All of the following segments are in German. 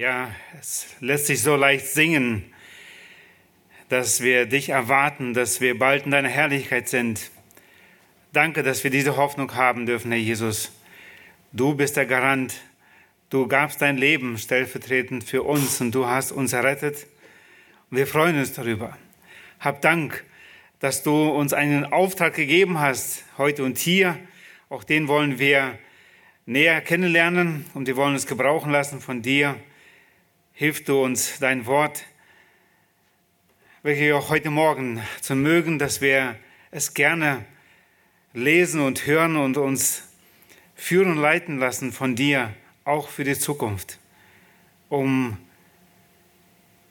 Ja, es lässt sich so leicht singen, dass wir dich erwarten, dass wir bald in deiner Herrlichkeit sind. Danke, dass wir diese Hoffnung haben dürfen, Herr Jesus. Du bist der Garant. Du gabst dein Leben stellvertretend für uns und du hast uns errettet. Und wir freuen uns darüber. Hab Dank, dass du uns einen Auftrag gegeben hast, heute und hier. Auch den wollen wir näher kennenlernen und wir wollen uns gebrauchen lassen von dir. Hilf du uns dein Wort, welches auch heute Morgen zu mögen, dass wir es gerne lesen und hören und uns führen und leiten lassen von dir, auch für die Zukunft, um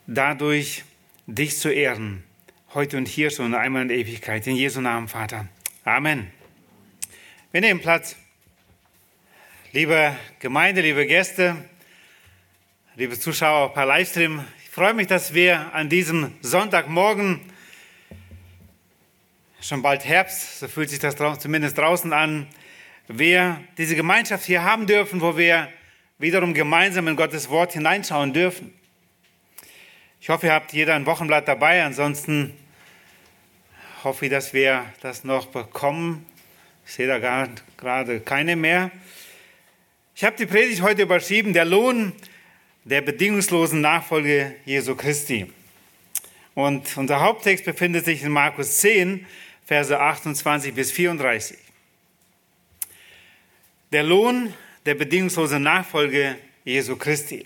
dadurch dich zu ehren, heute und hier schon einmal in Ewigkeit. In Jesu Namen, Vater. Amen. Wir nehmen Platz. Liebe Gemeinde, liebe Gäste, liebe Zuschauer per Livestream, ich freue mich, dass wir an diesem Sonntagmorgen, schon bald Herbst, so fühlt sich das zumindest draußen an, wir diese Gemeinschaft hier haben dürfen, wo wir wiederum gemeinsam in Gottes Wort hineinschauen dürfen. Ich hoffe, ihr habt jeder ein Wochenblatt dabei, ansonsten hoffe ich, dass wir das noch bekommen. Ich sehe da gerade keine mehr. Ich habe die Predigt heute überschrieben, der Lohn der bedingungslosen Nachfolge Jesu Christi. Und unser Haupttext befindet sich in Markus 10, Verse 28 bis 34. Der Lohn der bedingungslosen Nachfolge Jesu Christi.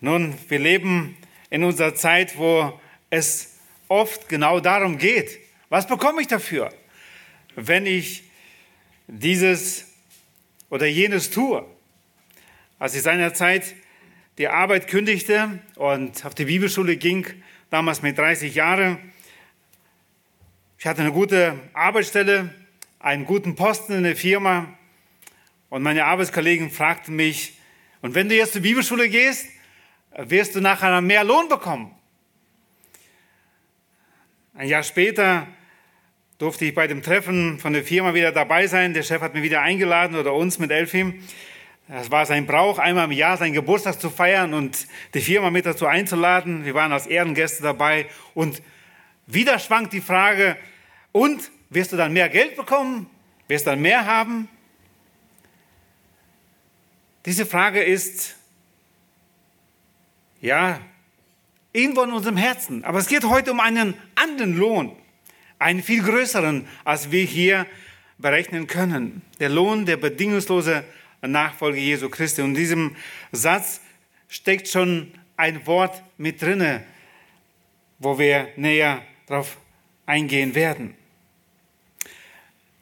Nun, wir leben in unserer Zeit, wo es oft genau darum geht, was bekomme ich dafür, wenn ich dieses oder jenes tue. Als ich seinerzeit die Arbeit kündigte und auf die Bibelschule ging, damals mit 30 Jahren, ich hatte eine gute Arbeitsstelle, einen guten Posten in der Firma und meine Arbeitskollegen fragten mich, und wenn du jetzt zur Bibelschule gehst, wirst du nachher mehr Lohn bekommen. Ein Jahr später durfte ich bei dem Treffen von der Firma wieder dabei sein. Der Chef hat mich wieder eingeladen oder uns mit Elfim. Es war sein Brauch, einmal im Jahr seinen Geburtstag zu feiern und die Firma mit dazu einzuladen. Wir waren als Ehrengäste dabei und wieder schwankt die Frage, und wirst du dann mehr Geld bekommen? Wirst du dann mehr haben? Diese Frage ist, ja, irgendwo in unserem Herzen. Aber es geht heute um einen anderen Lohn einen viel größeren, als wir hier berechnen können. Der Lohn der bedingungslose Nachfolge Jesu Christi. Und in diesem Satz steckt schon ein Wort mit drinne, wo wir näher darauf eingehen werden.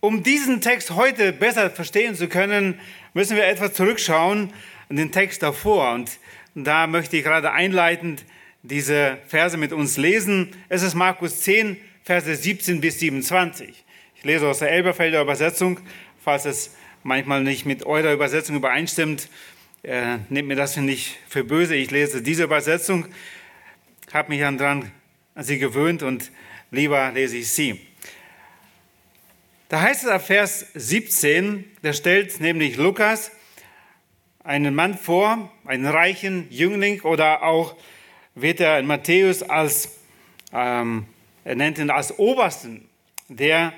Um diesen Text heute besser verstehen zu können, müssen wir etwas zurückschauen in den Text davor. Und da möchte ich gerade einleitend diese Verse mit uns lesen. Es ist Markus 10, Verse 17 bis 27. Ich lese aus der Elberfelder Übersetzung, falls es manchmal nicht mit eurer Übersetzung übereinstimmt, äh, nehmt mir das nicht für böse. Ich lese diese Übersetzung, habe mich dann an sie gewöhnt und lieber lese ich sie. Da heißt es ab Vers 17, da stellt nämlich Lukas einen Mann vor, einen reichen Jüngling oder auch wird er in Matthäus als ähm, er nennt ihn als Obersten, der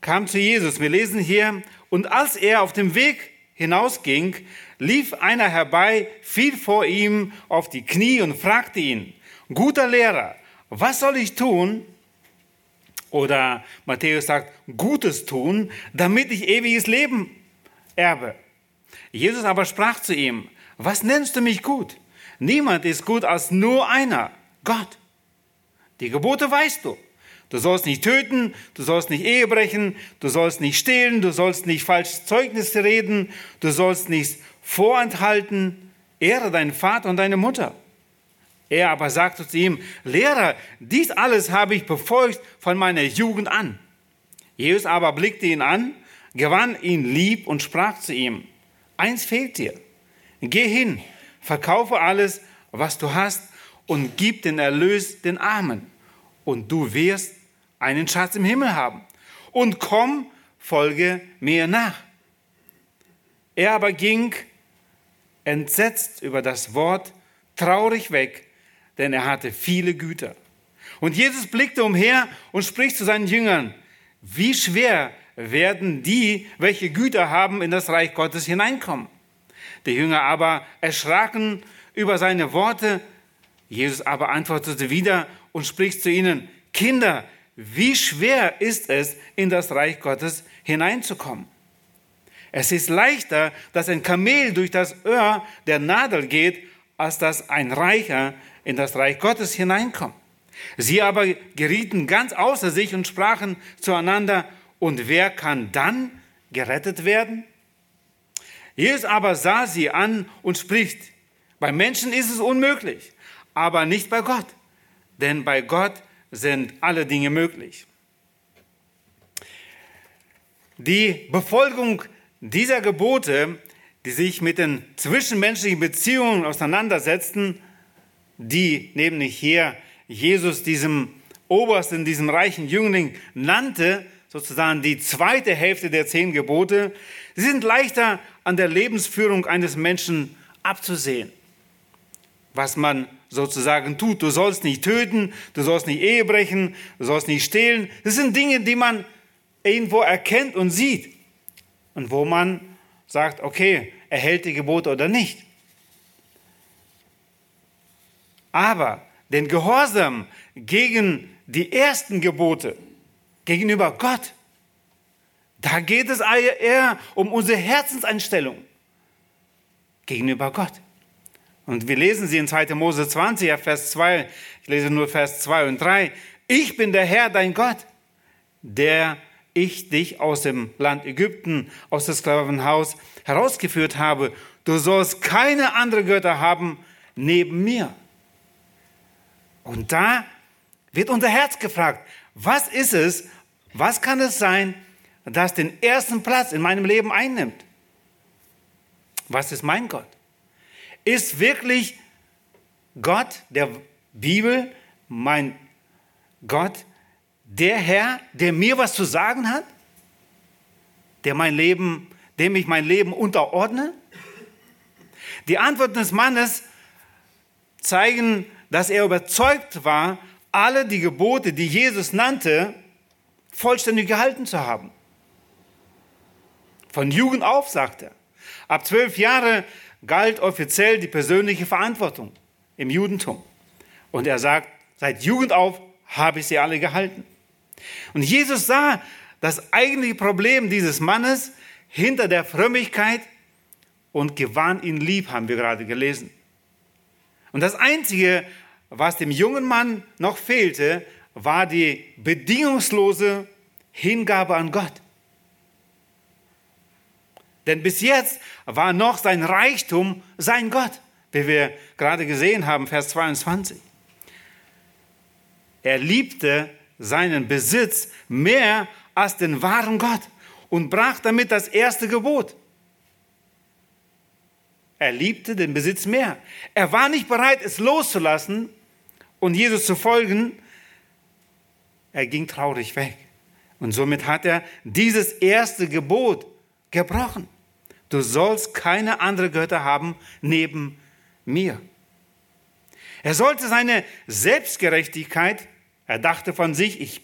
kam zu Jesus. Wir lesen hier, und als er auf dem Weg hinausging, lief einer herbei, fiel vor ihm auf die Knie und fragte ihn, guter Lehrer, was soll ich tun? Oder Matthäus sagt, Gutes tun, damit ich ewiges Leben erbe. Jesus aber sprach zu ihm, was nennst du mich gut? Niemand ist gut als nur einer, Gott. Die Gebote weißt du. Du sollst nicht töten, du sollst nicht Ehe brechen, du sollst nicht stehlen, du sollst nicht falsches Zeugnis reden, du sollst nichts vorenthalten. Ehre deinen Vater und deine Mutter. Er aber sagte zu ihm, Lehrer, dies alles habe ich befolgt von meiner Jugend an. Jesus aber blickte ihn an, gewann ihn lieb und sprach zu ihm, eins fehlt dir. Geh hin, verkaufe alles, was du hast und gib den Erlös den Armen und du wirst einen Schatz im Himmel haben. Und komm, folge mir nach. Er aber ging entsetzt über das Wort, traurig weg, denn er hatte viele Güter. Und Jesus blickte umher und spricht zu seinen Jüngern, wie schwer werden die, welche Güter haben, in das Reich Gottes hineinkommen. Die Jünger aber erschraken über seine Worte. Jesus aber antwortete wieder und spricht zu ihnen, Kinder, wie schwer ist es, in das Reich Gottes hineinzukommen? Es ist leichter, dass ein Kamel durch das Öhr der Nadel geht, als dass ein Reicher in das Reich Gottes hineinkommt. Sie aber gerieten ganz außer sich und sprachen zueinander, und wer kann dann gerettet werden? Jesus aber sah sie an und spricht, bei Menschen ist es unmöglich, aber nicht bei Gott, denn bei Gott sind alle Dinge möglich. Die Befolgung dieser Gebote, die sich mit den zwischenmenschlichen Beziehungen auseinandersetzten, die nämlich hier Jesus diesem Obersten, diesem reichen Jüngling nannte, sozusagen die zweite Hälfte der zehn Gebote, sie sind leichter an der Lebensführung eines Menschen abzusehen. Was man sozusagen tut. Du sollst nicht töten, du sollst nicht Ehe brechen, du sollst nicht stehlen. Das sind Dinge, die man irgendwo erkennt und sieht. Und wo man sagt, okay, er hält die Gebote oder nicht. Aber den Gehorsam gegen die ersten Gebote, gegenüber Gott, da geht es eher um unsere Herzenseinstellung gegenüber Gott. Und wir lesen sie in 2. Mose 20, Vers 2. Ich lese nur Vers 2 und 3. Ich bin der Herr, dein Gott, der ich dich aus dem Land Ägypten, aus dem Sklavenhaus herausgeführt habe. Du sollst keine andere Götter haben neben mir. Und da wird unser Herz gefragt, was ist es, was kann es sein, das den ersten Platz in meinem Leben einnimmt? Was ist mein Gott? Ist wirklich Gott der Bibel mein Gott, der Herr, der mir was zu sagen hat? Der mein Leben, dem ich mein Leben unterordne? Die Antworten des Mannes zeigen, dass er überzeugt war, alle die Gebote, die Jesus nannte, vollständig gehalten zu haben. Von Jugend auf, sagt er. Ab zwölf Jahre galt offiziell die persönliche Verantwortung im Judentum. Und er sagt, seit Jugend auf habe ich sie alle gehalten. Und Jesus sah das eigentliche Problem dieses Mannes hinter der Frömmigkeit und gewann ihn lieb, haben wir gerade gelesen. Und das Einzige, was dem jungen Mann noch fehlte, war die bedingungslose Hingabe an Gott. Denn bis jetzt war noch sein Reichtum sein Gott, wie wir gerade gesehen haben, Vers 22. Er liebte seinen Besitz mehr als den wahren Gott und brach damit das erste Gebot. Er liebte den Besitz mehr. Er war nicht bereit, es loszulassen und Jesus zu folgen. Er ging traurig weg. Und somit hat er dieses erste Gebot gebrochen. Du sollst keine andere Götter haben neben mir. Er sollte seine Selbstgerechtigkeit, er dachte von sich, ich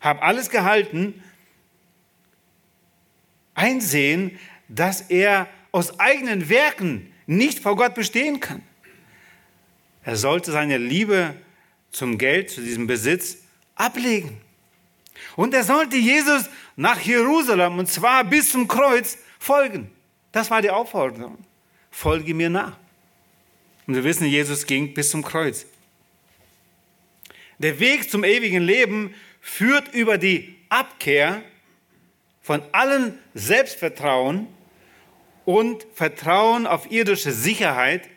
habe alles gehalten, einsehen, dass er aus eigenen Werken nicht vor Gott bestehen kann. Er sollte seine Liebe zum Geld, zu diesem Besitz ablegen. Und er sollte Jesus nach Jerusalem, und zwar bis zum Kreuz, folgen. Das war die Aufforderung. Folge mir nach. Und wir wissen, Jesus ging bis zum Kreuz. Der Weg zum ewigen Leben führt über die Abkehr von allen Selbstvertrauen und Vertrauen auf irdische Sicherheit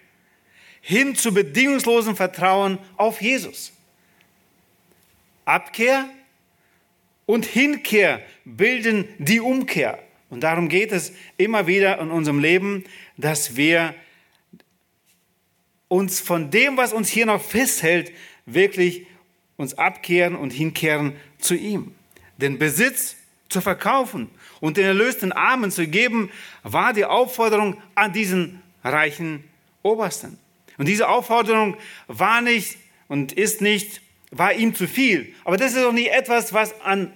hin zu bedingungslosem Vertrauen auf Jesus. Abkehr und Hinkehr bilden die Umkehr. Und darum geht es immer wieder in unserem Leben, dass wir uns von dem, was uns hier noch festhält, wirklich uns abkehren und hinkehren zu ihm. Den Besitz zu verkaufen und den erlösten Armen zu geben, war die Aufforderung an diesen reichen Obersten. Und diese Aufforderung war nicht und ist nicht, war ihm zu viel. Aber das ist doch nicht etwas, was an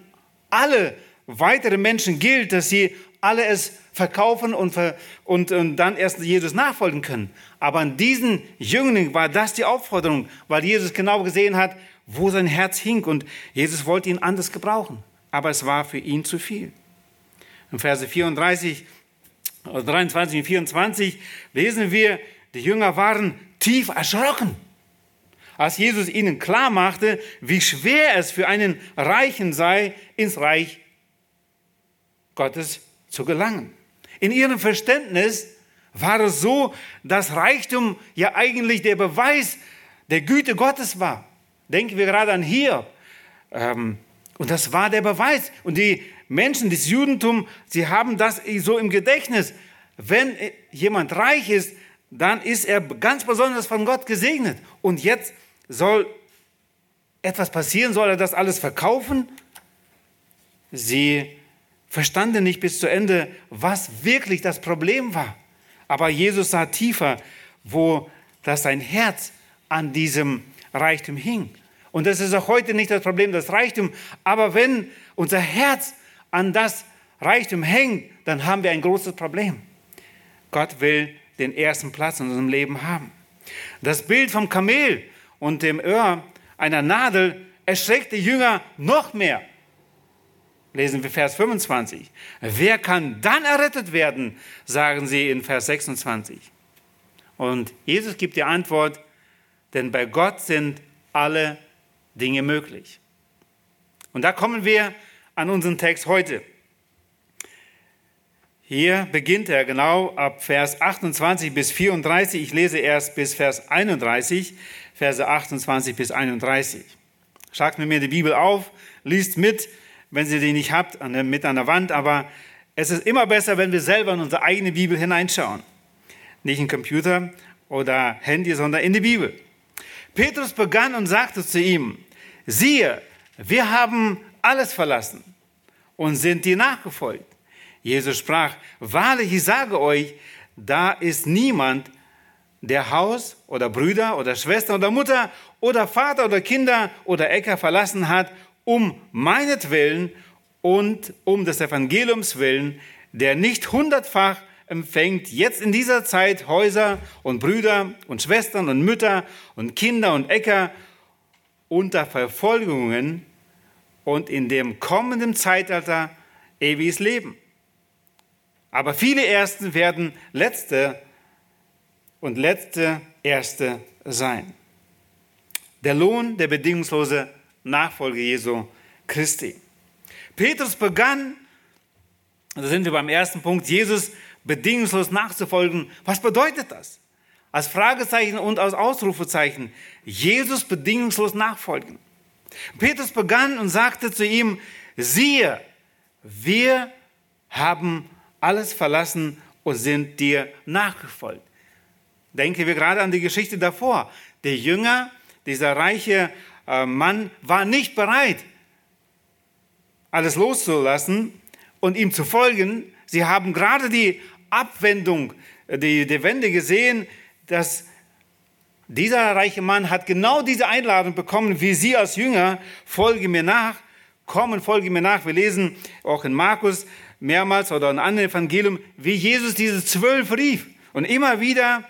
alle weitere Menschen gilt, dass sie alle es verkaufen und, und, und dann erst Jesus nachfolgen können. Aber an diesen Jüngling war das die Aufforderung, weil Jesus genau gesehen hat, wo sein Herz hing und Jesus wollte ihn anders gebrauchen. Aber es war für ihn zu viel. In Verse 34, 23 und 24 lesen wir, die Jünger waren tief erschrocken, als Jesus ihnen klar machte, wie schwer es für einen Reichen sei, ins Reich Gottes zu gelangen. In ihrem Verständnis war es so, dass Reichtum ja eigentlich der Beweis der Güte Gottes war. Denken wir gerade an hier. Ähm, und das war der Beweis. Und die Menschen des Judentums, sie haben das so im Gedächtnis. Wenn jemand reich ist, dann ist er ganz besonders von Gott gesegnet. Und jetzt soll etwas passieren, soll er das alles verkaufen? Sie verstanden nicht bis zu Ende, was wirklich das Problem war. Aber Jesus sah tiefer, wo das sein Herz an diesem Reichtum hing. Und das ist auch heute nicht das Problem, das Reichtum. Aber wenn unser Herz an das Reichtum hängt, dann haben wir ein großes Problem. Gott will den ersten Platz in unserem Leben haben. Das Bild vom Kamel und dem Öhr einer Nadel erschreckt die Jünger noch mehr lesen wir Vers 25. Wer kann dann errettet werden, sagen sie in Vers 26. Und Jesus gibt die Antwort, denn bei Gott sind alle Dinge möglich. Und da kommen wir an unseren Text heute. Hier beginnt er genau ab Vers 28 bis 34. Ich lese erst bis Vers 31, Verse 28 bis 31. Schlagt mir die Bibel auf, liest mit, wenn Sie die nicht habt, mit an der Wand, aber es ist immer besser, wenn wir selber in unsere eigene Bibel hineinschauen. Nicht in Computer oder Handy, sondern in die Bibel. Petrus begann und sagte zu ihm, siehe, wir haben alles verlassen und sind dir nachgefolgt. Jesus sprach, wahrlich, ich sage euch, da ist niemand, der Haus oder Brüder oder Schwester oder Mutter oder Vater oder Kinder oder Äcker verlassen hat um meinetwillen und um des Evangeliums willen, der nicht hundertfach empfängt jetzt in dieser Zeit Häuser und Brüder und Schwestern und Mütter und Kinder und Äcker unter Verfolgungen und in dem kommenden Zeitalter ewiges Leben. Aber viele Ersten werden Letzte und Letzte Erste sein. Der Lohn, der bedingungslose Nachfolge Jesu Christi. Petrus begann, da sind wir beim ersten Punkt, Jesus bedingungslos nachzufolgen. Was bedeutet das? Als Fragezeichen und als Ausrufezeichen. Jesus bedingungslos nachfolgen. Petrus begann und sagte zu ihm, siehe, wir haben alles verlassen und sind dir nachgefolgt. Denken wir gerade an die Geschichte davor. Der Jünger, dieser reiche Mann war nicht bereit, alles loszulassen und ihm zu folgen. Sie haben gerade die Abwendung, äh, die, die Wende gesehen, dass dieser reiche Mann hat genau diese Einladung bekommen, wie Sie als Jünger, folge mir nach, kommen, folge mir nach. Wir lesen auch in Markus mehrmals oder in anderen Evangelium, wie Jesus diese zwölf rief. Und immer wieder,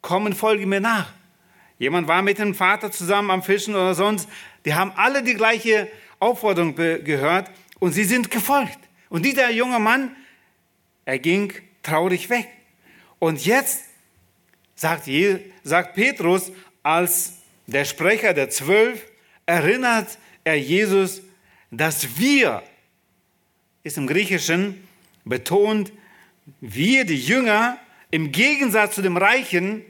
kommen, folge mir nach. Jemand war mit dem Vater zusammen am Fischen oder sonst. Die haben alle die gleiche Aufforderung gehört und sie sind gefolgt. Und dieser junge Mann, er ging traurig weg. Und jetzt sagt, sagt Petrus als der Sprecher der Zwölf, erinnert er Jesus, dass wir, ist im Griechischen betont, wir, die Jünger, im Gegensatz zu dem reichen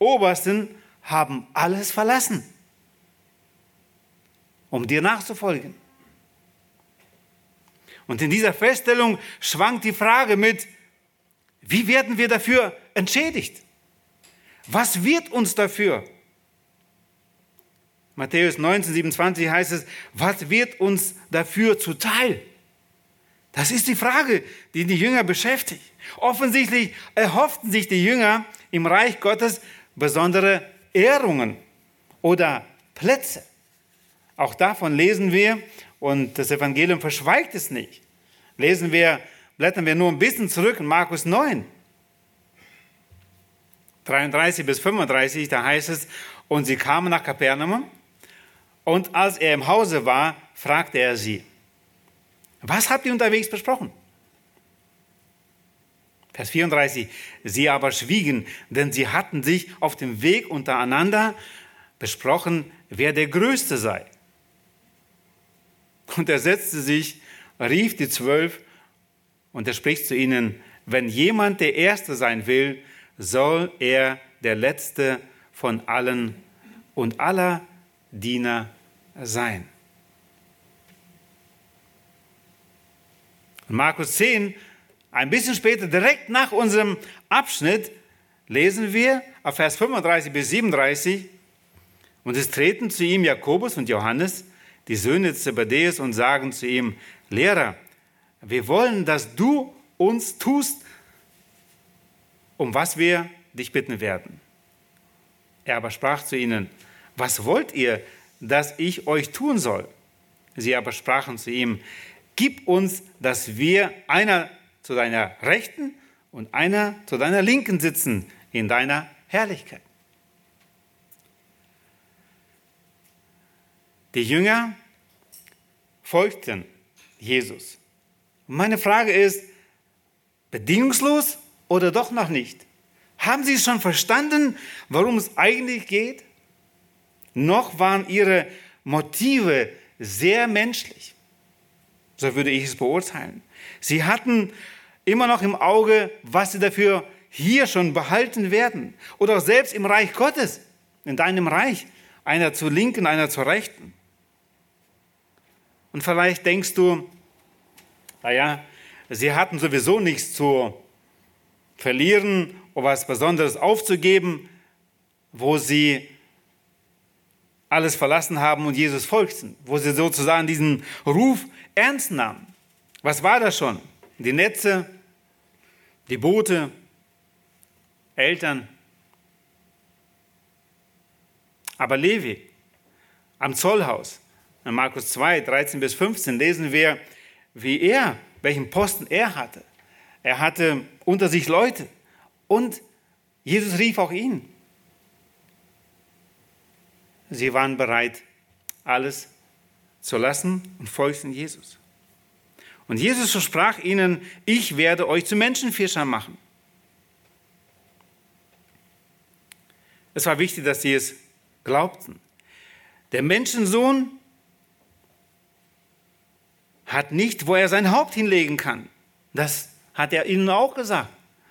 Obersten, haben alles verlassen, um dir nachzufolgen. Und in dieser Feststellung schwankt die Frage mit, wie werden wir dafür entschädigt? Was wird uns dafür? Matthäus 19, 27 heißt es, was wird uns dafür zuteil? Das ist die Frage, die die Jünger beschäftigt. Offensichtlich erhofften sich die Jünger im Reich Gottes besondere Ehrungen oder Plätze. Auch davon lesen wir und das Evangelium verschweigt es nicht. Lesen wir, blättern wir nur ein bisschen zurück in Markus 9. 33 bis 35, da heißt es, und sie kamen nach Kapernaum und als er im Hause war, fragte er sie, was habt ihr unterwegs besprochen? Vers 34, sie aber schwiegen, denn sie hatten sich auf dem Weg untereinander besprochen, wer der Größte sei. Und er setzte sich, rief die Zwölf und er spricht zu ihnen, wenn jemand der Erste sein will, soll er der Letzte von allen und aller Diener sein. Markus 10, ein bisschen später, direkt nach unserem Abschnitt, lesen wir auf Vers 35 bis 37, und es treten zu ihm Jakobus und Johannes, die Söhne Zebedeus, und sagen zu ihm, Lehrer, wir wollen, dass du uns tust, um was wir dich bitten werden. Er aber sprach zu ihnen, was wollt ihr, dass ich euch tun soll? Sie aber sprachen zu ihm, gib uns, dass wir einer zu deiner Rechten und einer zu deiner Linken sitzen in deiner Herrlichkeit. Die Jünger folgten Jesus. Meine Frage ist, bedingungslos oder doch noch nicht? Haben Sie schon verstanden, worum es eigentlich geht? Noch waren Ihre Motive sehr menschlich. So würde ich es beurteilen. Sie hatten immer noch im Auge, was sie dafür hier schon behalten werden. Oder auch selbst im Reich Gottes, in deinem Reich, einer zur Linken, einer zur Rechten. Und vielleicht denkst du, naja, sie hatten sowieso nichts zu verlieren oder was Besonderes aufzugeben, wo sie alles verlassen haben und Jesus folgten, wo sie sozusagen diesen Ruf ernst nahmen. Was war das schon? Die Netze, die Boote, Eltern. Aber Levi am Zollhaus, in Markus 2, 13 bis 15 lesen wir, wie er, welchen Posten er hatte. Er hatte unter sich Leute und Jesus rief auch ihn. Sie waren bereit, alles zu lassen und folgten Jesus. Und Jesus versprach ihnen, ich werde euch zu Menschenfischern machen. Es war wichtig, dass sie es glaubten. Der Menschensohn hat nicht, wo er sein Haupt hinlegen kann. Das hat er ihnen auch gesagt.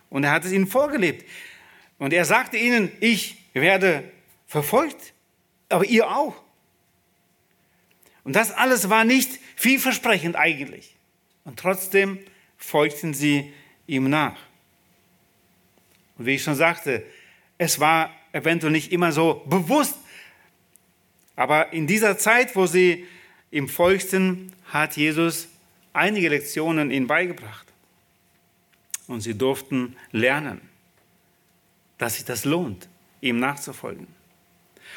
Und er hat es ihnen vorgelebt. Und er sagte ihnen, ich werde verfolgt, aber ihr auch. Und das alles war nicht vielversprechend eigentlich. Und trotzdem folgten sie ihm nach. Und wie ich schon sagte, es war eventuell nicht immer so bewusst, aber in dieser Zeit, wo sie ihm folgten, hat Jesus einige Lektionen ihnen beigebracht. Und sie durften lernen, dass sich das lohnt, ihm nachzufolgen.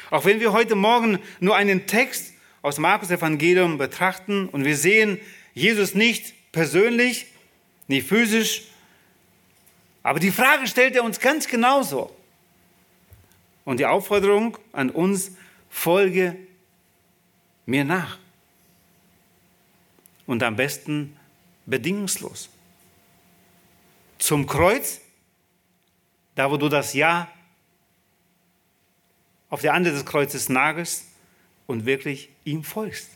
Auch wenn wir heute Morgen nur einen Text aus Markus Evangelium betrachten und wir sehen Jesus nicht persönlich, nicht physisch, aber die Frage stellt er uns ganz genauso. Und die Aufforderung an uns, folge mir nach. Und am besten bedingungslos. Zum Kreuz, da wo du das Ja auf der Ande des Kreuzes nagelst und wirklich ihm folgst.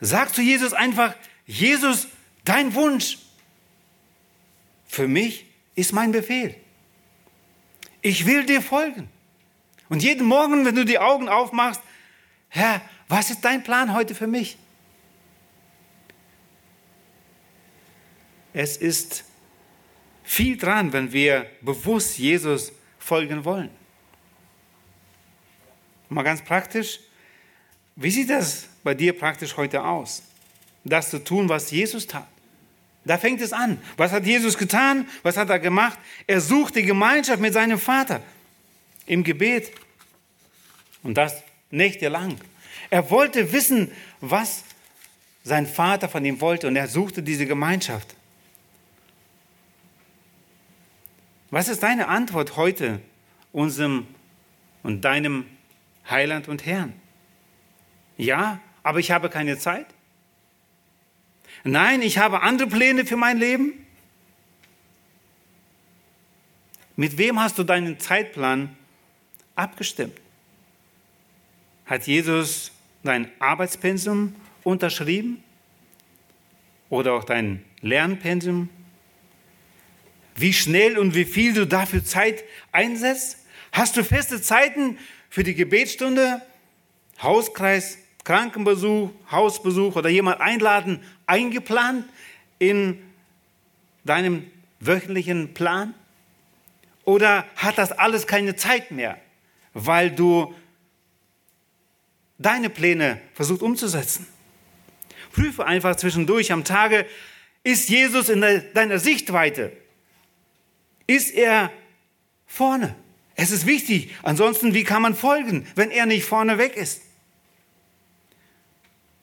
Sag zu Jesus einfach, Jesus, dein Wunsch für mich ist mein Befehl. Ich will dir folgen. Und jeden Morgen, wenn du die Augen aufmachst, Herr, was ist dein Plan heute für mich? Es ist viel dran, wenn wir bewusst Jesus folgen wollen. Mal ganz praktisch, wie sieht das bei dir praktisch heute aus? Das zu tun, was Jesus tat. Da fängt es an. Was hat Jesus getan? Was hat er gemacht? Er sucht die Gemeinschaft mit seinem Vater im Gebet. Und das nächtelang. Er wollte wissen, was sein Vater von ihm wollte und er suchte diese Gemeinschaft. Was ist deine Antwort heute unserem und deinem Heiland und Herrn? Ja, aber ich habe keine Zeit. Nein, ich habe andere Pläne für mein Leben. Mit wem hast du deinen Zeitplan abgestimmt? Hat Jesus dein Arbeitspensum unterschrieben? Oder auch dein Lernpensum? Wie schnell und wie viel du dafür Zeit einsetzt? Hast du feste Zeiten für die Gebetsstunde, Hauskreis, Krankenbesuch, Hausbesuch oder jemand einladen eingeplant in deinem wöchentlichen Plan? Oder hat das alles keine Zeit mehr, weil du deine Pläne versucht umzusetzen? Prüfe einfach zwischendurch am Tage, ist Jesus in deiner Sichtweite? Ist er vorne? Es ist wichtig. Ansonsten, wie kann man folgen, wenn er nicht vorne weg ist?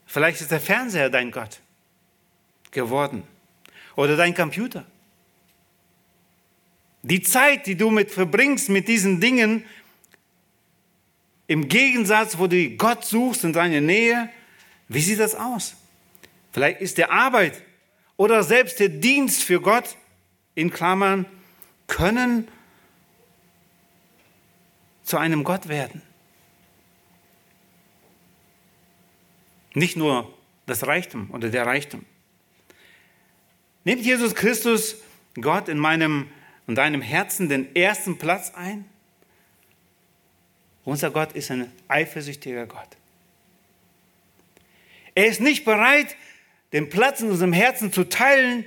Vielleicht ist der Fernseher dein Gott geworden oder dein Computer. Die Zeit, die du mit verbringst mit diesen Dingen, im Gegensatz, wo du Gott suchst in deiner Nähe, wie sieht das aus? Vielleicht ist der Arbeit oder selbst der Dienst für Gott, in Klammern, können zu einem Gott werden. Nicht nur das Reichtum oder der Reichtum. Nimmt Jesus Christus, Gott, in meinem und deinem Herzen den ersten Platz ein? Unser Gott ist ein eifersüchtiger Gott. Er ist nicht bereit, den Platz in unserem Herzen zu teilen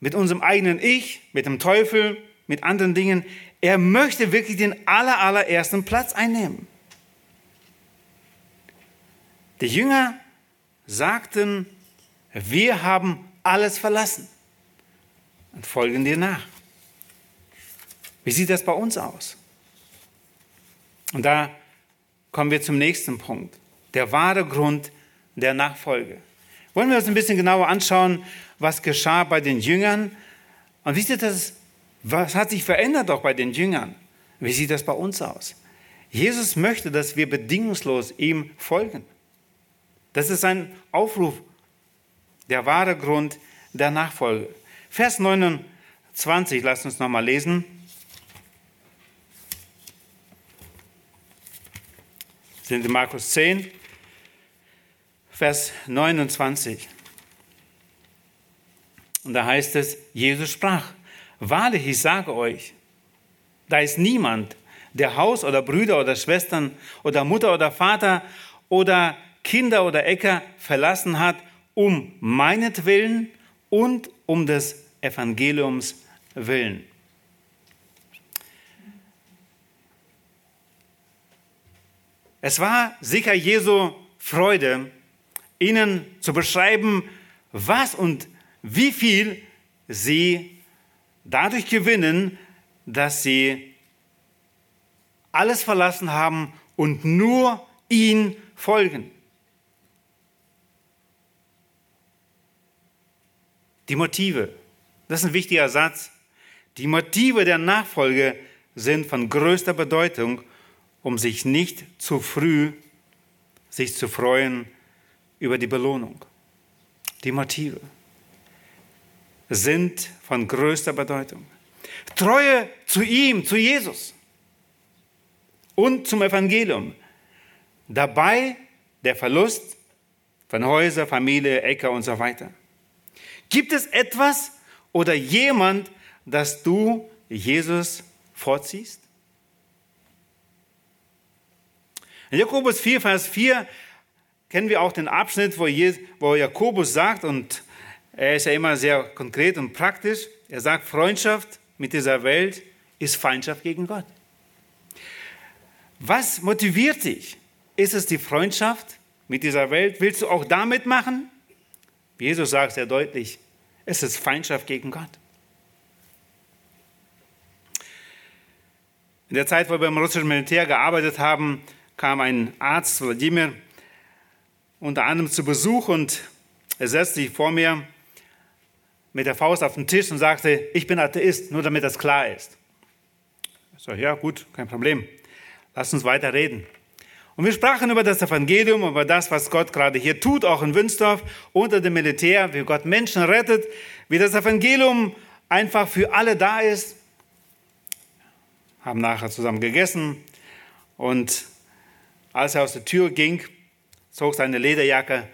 mit unserem eigenen Ich, mit dem Teufel, mit anderen Dingen. Er möchte wirklich den aller, allerersten Platz einnehmen. Die Jünger sagten, wir haben alles verlassen und folgen dir nach. Wie sieht das bei uns aus? Und da kommen wir zum nächsten Punkt. Der wahre Grund der Nachfolge. Wollen wir uns ein bisschen genauer anschauen, was geschah bei den Jüngern? Und wie sieht das, was hat sich verändert auch bei den Jüngern? Wie sieht das bei uns aus? Jesus möchte, dass wir bedingungslos ihm folgen. Das ist ein Aufruf, der wahre Grund der Nachfolge. Vers 29, lasst uns nochmal lesen. Sind in Markus 10, Vers 29. Und da heißt es, Jesus sprach, wahrlich, ich sage euch, da ist niemand, der Haus oder Brüder oder Schwestern oder Mutter oder Vater oder Kinder oder Äcker verlassen hat, um meinetwillen und um des Evangeliums willen. Es war sicher Jesu Freude, ihnen zu beschreiben, was und wie viel sie dadurch gewinnen, dass sie alles verlassen haben und nur ihn folgen. Die Motive, das ist ein wichtiger Satz. Die Motive der Nachfolge sind von größter Bedeutung, um sich nicht zu früh sich zu freuen über die Belohnung. Die Motive sind von größter Bedeutung. Treue zu ihm, zu Jesus und zum Evangelium. Dabei der Verlust von Häuser, Familie, Äcker und so weiter. Gibt es etwas oder jemand, das du Jesus vorziehst? In Jakobus 4, Vers 4 kennen wir auch den Abschnitt, wo Jakobus sagt, und er ist ja immer sehr konkret und praktisch, er sagt, Freundschaft mit dieser Welt ist Feindschaft gegen Gott. Was motiviert dich? Ist es die Freundschaft mit dieser Welt? Willst du auch damit machen? Jesus sagt sehr deutlich, Es ist Feindschaft gegen Gott. In der Zeit, wo wir beim russischen Militär gearbeitet haben, kam ein Arzt, Wladimir, unter anderem zu Besuch und er setzte sich vor mir mit der Faust auf den Tisch und sagte, ich bin Atheist, nur damit das klar ist. Ich sage, ja gut, kein Problem. Lass uns weiter reden. Und wir sprachen über das Evangelium, über das, was Gott gerade hier tut, auch in Wünsdorf, unter dem Militär, wie Gott Menschen rettet, wie das Evangelium einfach für alle da ist. Haben nachher zusammen gegessen und als er aus der Tür ging, zog seine Lederjacke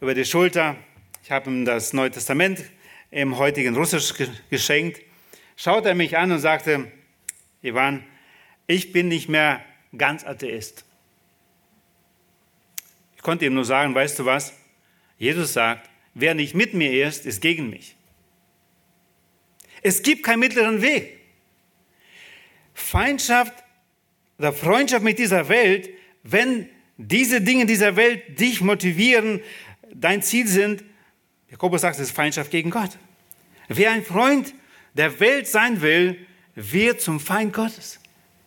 über die Schulter. Ich habe ihm das Neue Testament im heutigen Russisch geschenkt. Schaute er mich an und sagte, Ivan, ich bin nicht mehr ganz Atheist. Konnte ihm nur sagen, weißt du was? Jesus sagt, wer nicht mit mir ist, ist gegen mich. Es gibt keinen mittleren Weg. Feindschaft oder Freundschaft mit dieser Welt, wenn diese Dinge dieser Welt dich motivieren, dein Ziel sind, Jakobus sagt, es ist Feindschaft gegen Gott. Wer ein Freund der Welt sein will, wird zum Feind Gottes.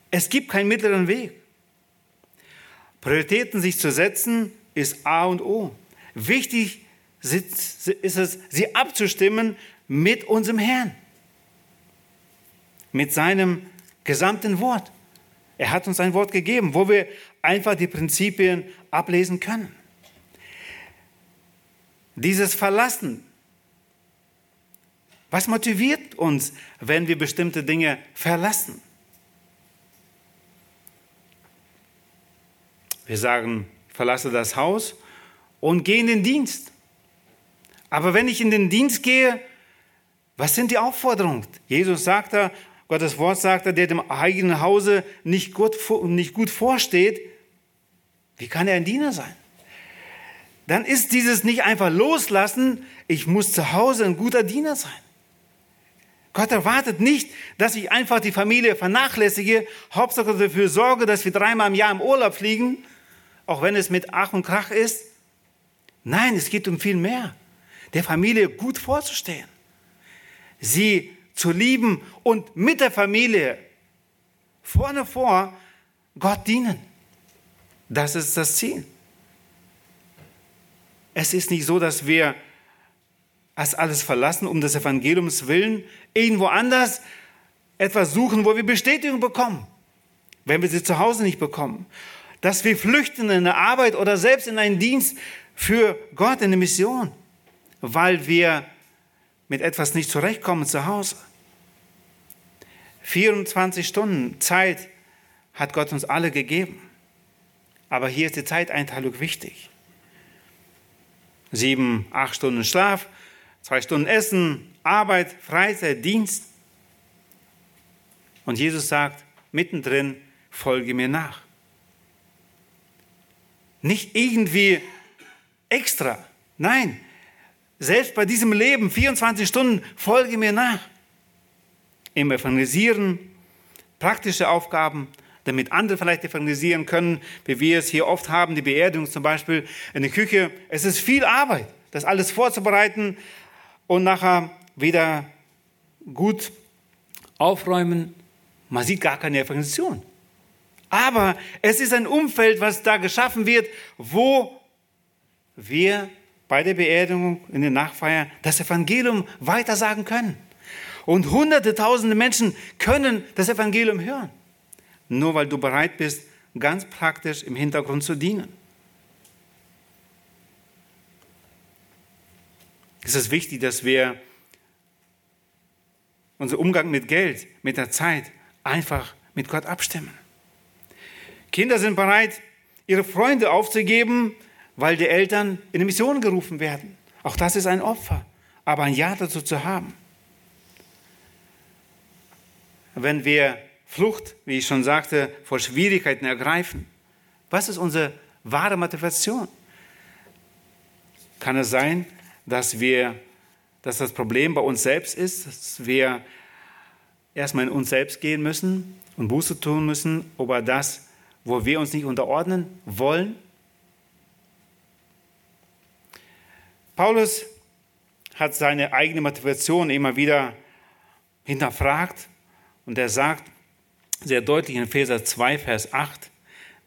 Es gibt keinen mittleren Weg. Prioritäten sich zu setzen, ist A und O. Wichtig ist es, sie abzustimmen mit unserem Herrn, mit seinem gesamten Wort. Er hat uns ein Wort gegeben, wo wir einfach die Prinzipien ablesen können. Dieses Verlassen, was motiviert uns, wenn wir bestimmte Dinge verlassen? Wir sagen, verlasse das Haus und gehe in den Dienst. Aber wenn ich in den Dienst gehe, was sind die Aufforderungen? Jesus sagt da, Gottes Wort sagt da, der dem eigenen Hause nicht gut, nicht gut vorsteht, wie kann er ein Diener sein? Dann ist dieses nicht einfach loslassen, ich muss zu Hause ein guter Diener sein. Gott erwartet nicht, dass ich einfach die Familie vernachlässige, Hauptsache dafür sorge, dass wir dreimal im Jahr im Urlaub fliegen, auch wenn es mit Ach und Krach ist. Nein, es geht um viel mehr. Der Familie gut vorzustehen, sie zu lieben und mit der Familie vorne vor Gott dienen. Das ist das Ziel. Es ist nicht so, dass wir das alles verlassen, um des Evangeliums willen, irgendwo anders etwas suchen, wo wir Bestätigung bekommen, wenn wir sie zu Hause nicht bekommen. Dass wir flüchten in eine Arbeit oder selbst in einen Dienst für Gott, in eine Mission, weil wir mit etwas nicht zurechtkommen zu Hause. 24 Stunden Zeit hat Gott uns alle gegeben. Aber hier ist die Zeiteinteilung wichtig. Sieben, acht Stunden Schlaf, zwei Stunden Essen, Arbeit, Freizeit, Dienst. Und Jesus sagt mittendrin, folge mir nach. Nicht irgendwie extra. Nein, selbst bei diesem Leben, 24 Stunden, folge mir nach. Im Evangelisieren, praktische Aufgaben, damit andere vielleicht evangelisieren können, wie wir es hier oft haben, die Beerdigung zum Beispiel in der Küche. Es ist viel Arbeit, das alles vorzubereiten und nachher wieder gut aufräumen. Man sieht gar keine Evangelisation. Aber es ist ein Umfeld, was da geschaffen wird, wo wir bei der Beerdigung in der Nachfeier das Evangelium weitersagen können. Und hunderte, tausende Menschen können das Evangelium hören nur weil du bereit bist, ganz praktisch im Hintergrund zu dienen. Es ist wichtig, dass wir unseren Umgang mit Geld, mit der Zeit einfach mit Gott abstimmen. Kinder sind bereit, ihre Freunde aufzugeben, weil die Eltern in eine Mission gerufen werden. Auch das ist ein Opfer, aber ein Ja dazu zu haben. Wenn wir Flucht, wie ich schon sagte, vor Schwierigkeiten ergreifen. Was ist unsere wahre Motivation? Kann es sein, dass wir, dass das Problem bei uns selbst ist, dass wir erstmal in uns selbst gehen müssen und Buße tun müssen über das, wo wir uns nicht unterordnen wollen? Paulus hat seine eigene Motivation immer wieder hinterfragt und er sagt sehr deutlich in Epheser 2, Vers 8,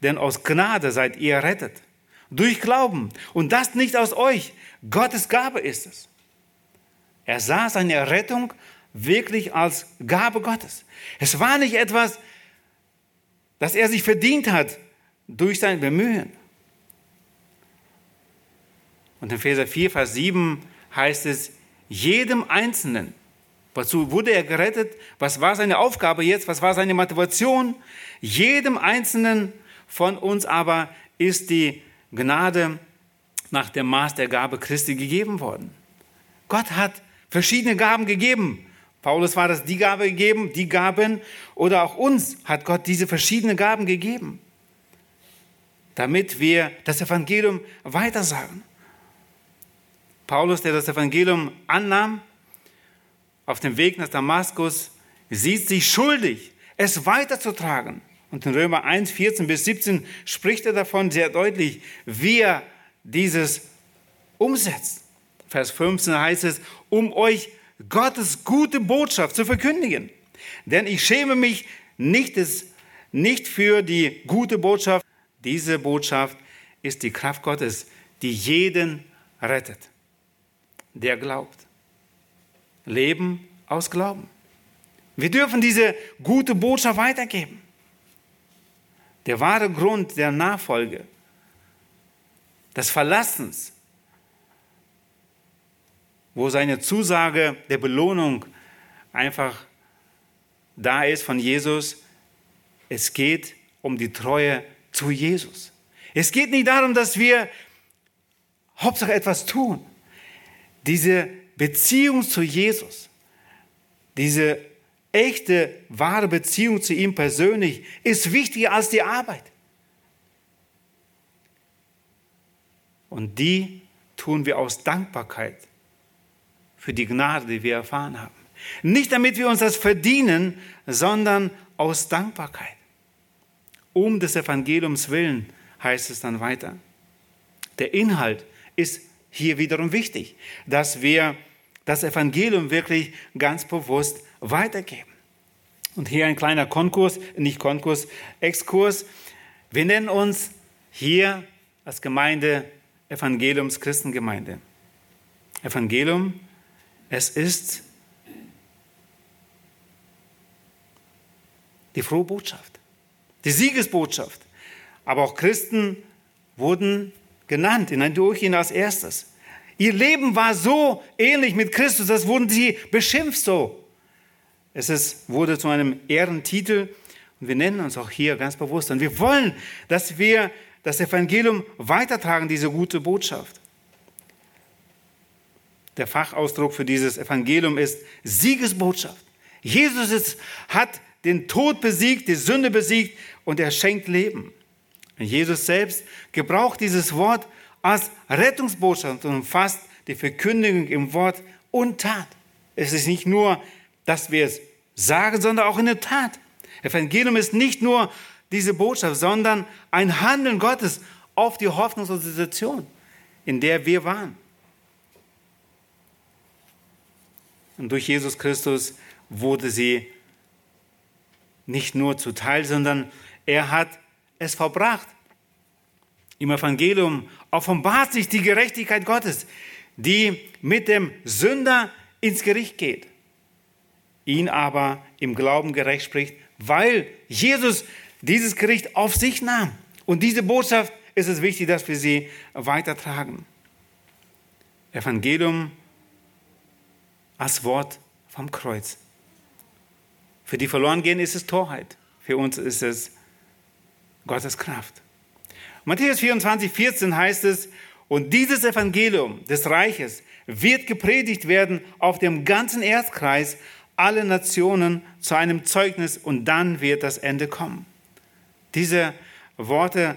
denn aus Gnade seid ihr errettet, durch Glauben und das nicht aus euch, Gottes Gabe ist es. Er sah seine Errettung wirklich als Gabe Gottes. Es war nicht etwas, das er sich verdient hat durch sein Bemühen. Und in Epheser 4, Vers 7 heißt es, jedem Einzelnen, wozu wurde er gerettet, was war seine Aufgabe jetzt, was war seine Motivation, jedem Einzelnen von uns aber ist die Gnade nach dem Maß der Gabe Christi gegeben worden. Gott hat verschiedene Gaben gegeben. Paulus war das die Gabe gegeben, die Gaben, oder auch uns hat Gott diese verschiedenen Gaben gegeben, damit wir das Evangelium weitersagen. Paulus, der das Evangelium annahm, auf dem Weg nach Damaskus, sieht sich schuldig, es weiterzutragen. Und in Römer 1, 14 bis 17 spricht er davon sehr deutlich, wie er dieses umsetzt. Vers 15 heißt es, um euch Gottes gute Botschaft zu verkündigen. Denn ich schäme mich nicht, des, nicht für die gute Botschaft. Diese Botschaft ist die Kraft Gottes, die jeden rettet, der glaubt. Leben aus Glauben. Wir dürfen diese gute Botschaft weitergeben. Der wahre Grund der Nachfolge, des Verlassens, wo seine Zusage der Belohnung einfach da ist von Jesus. Es geht um die Treue zu Jesus. Es geht nicht darum, dass wir Hauptsache etwas tun. Diese Beziehung zu Jesus, diese echte, wahre Beziehung zu ihm persönlich ist wichtiger als die Arbeit. Und die tun wir aus Dankbarkeit für die Gnade, die wir erfahren haben. Nicht damit wir uns das verdienen, sondern aus Dankbarkeit. Um des Evangeliums willen heißt es dann weiter. Der Inhalt ist hier wiederum wichtig, dass wir das Evangelium wirklich ganz bewusst weitergeben. Und hier ein kleiner Konkurs, nicht Konkurs, Exkurs. Wir nennen uns hier als Gemeinde Evangeliums Christengemeinde. Evangelium es ist die frohe Botschaft, die Siegesbotschaft. Aber auch Christen wurden genannt, in Durchgehen als erstes. Ihr Leben war so ähnlich mit Christus, das wurden sie beschimpft so. Es ist, wurde zu einem Ehrentitel und wir nennen uns auch hier ganz bewusst. Und wir wollen, dass wir das Evangelium weitertragen, diese gute Botschaft. Der Fachausdruck für dieses Evangelium ist Siegesbotschaft. Jesus ist, hat den Tod besiegt, die Sünde besiegt und er schenkt Leben. Jesus selbst gebraucht dieses Wort als Rettungsbotschaft und umfasst die Verkündigung im Wort und Tat. Es ist nicht nur, dass wir es sagen, sondern auch in der Tat. Evangelium ist nicht nur diese Botschaft, sondern ein Handeln Gottes auf die hoffnungslose Situation, in der wir waren. Und durch Jesus Christus wurde sie nicht nur zuteil, sondern er hat es verbracht. Im Evangelium offenbart sich die Gerechtigkeit Gottes, die mit dem Sünder ins Gericht geht, ihn aber im Glauben gerecht spricht, weil Jesus dieses Gericht auf sich nahm. Und diese Botschaft ist es wichtig, dass wir sie weitertragen. Evangelium als Wort vom Kreuz. Für die verloren gehen ist es Torheit. Für uns ist es Gottes Kraft. Matthäus 24, 14 heißt es, und dieses Evangelium des Reiches wird gepredigt werden auf dem ganzen Erdkreis, alle Nationen zu einem Zeugnis und dann wird das Ende kommen. Diese Worte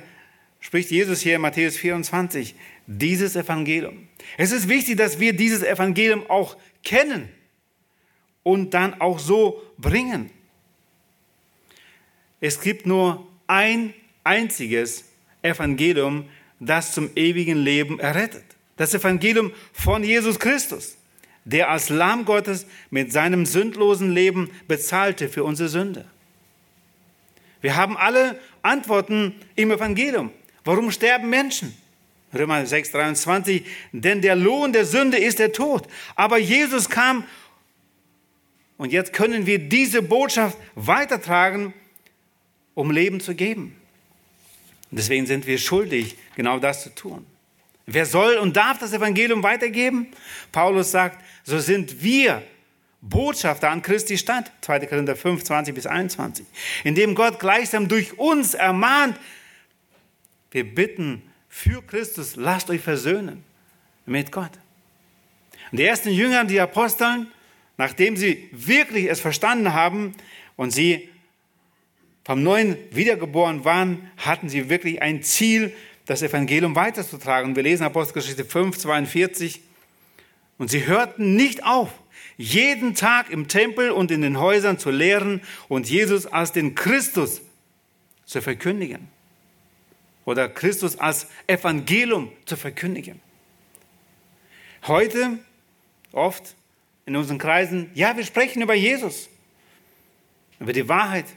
spricht Jesus hier in Matthäus 24, dieses Evangelium. Es ist wichtig, dass wir dieses Evangelium auch kennen und dann auch so bringen. Es gibt nur ein einziges Evangelium, das zum ewigen Leben errettet. Das Evangelium von Jesus Christus. der als Lamm Gottes mit seinem sündlosen Leben bezahlte für unsere Sünde. Wir haben alle Antworten im Evangelium. Warum sterben Menschen? Römer 6, 23, denn der Lohn der Sünde ist der Tod. Aber Jesus kam und jetzt können wir diese Botschaft weitertragen, um Leben zu geben. deswegen sind wir schuldig, genau das zu tun. Wer soll und darf das Evangelium weitergeben? Paulus sagt, so sind wir Botschafter an Christi Stadt, 2. Korinther 5, 20 bis 21, indem Gott gleichsam durch uns ermahnt, wir bitten für Christus, lasst euch versöhnen mit Gott. Und die ersten Jünger, die Aposteln, nachdem sie wirklich es verstanden haben und sie vom Neuen wiedergeboren waren, hatten sie wirklich ein Ziel, das Evangelium weiterzutragen. Wir lesen Apostelgeschichte 5, 42. Und sie hörten nicht auf, jeden Tag im Tempel und in den Häusern zu lehren und Jesus als den Christus zu verkündigen. Oder Christus als Evangelium zu verkündigen. Heute oft in unseren Kreisen, ja, wir sprechen über Jesus, über die Wahrheit.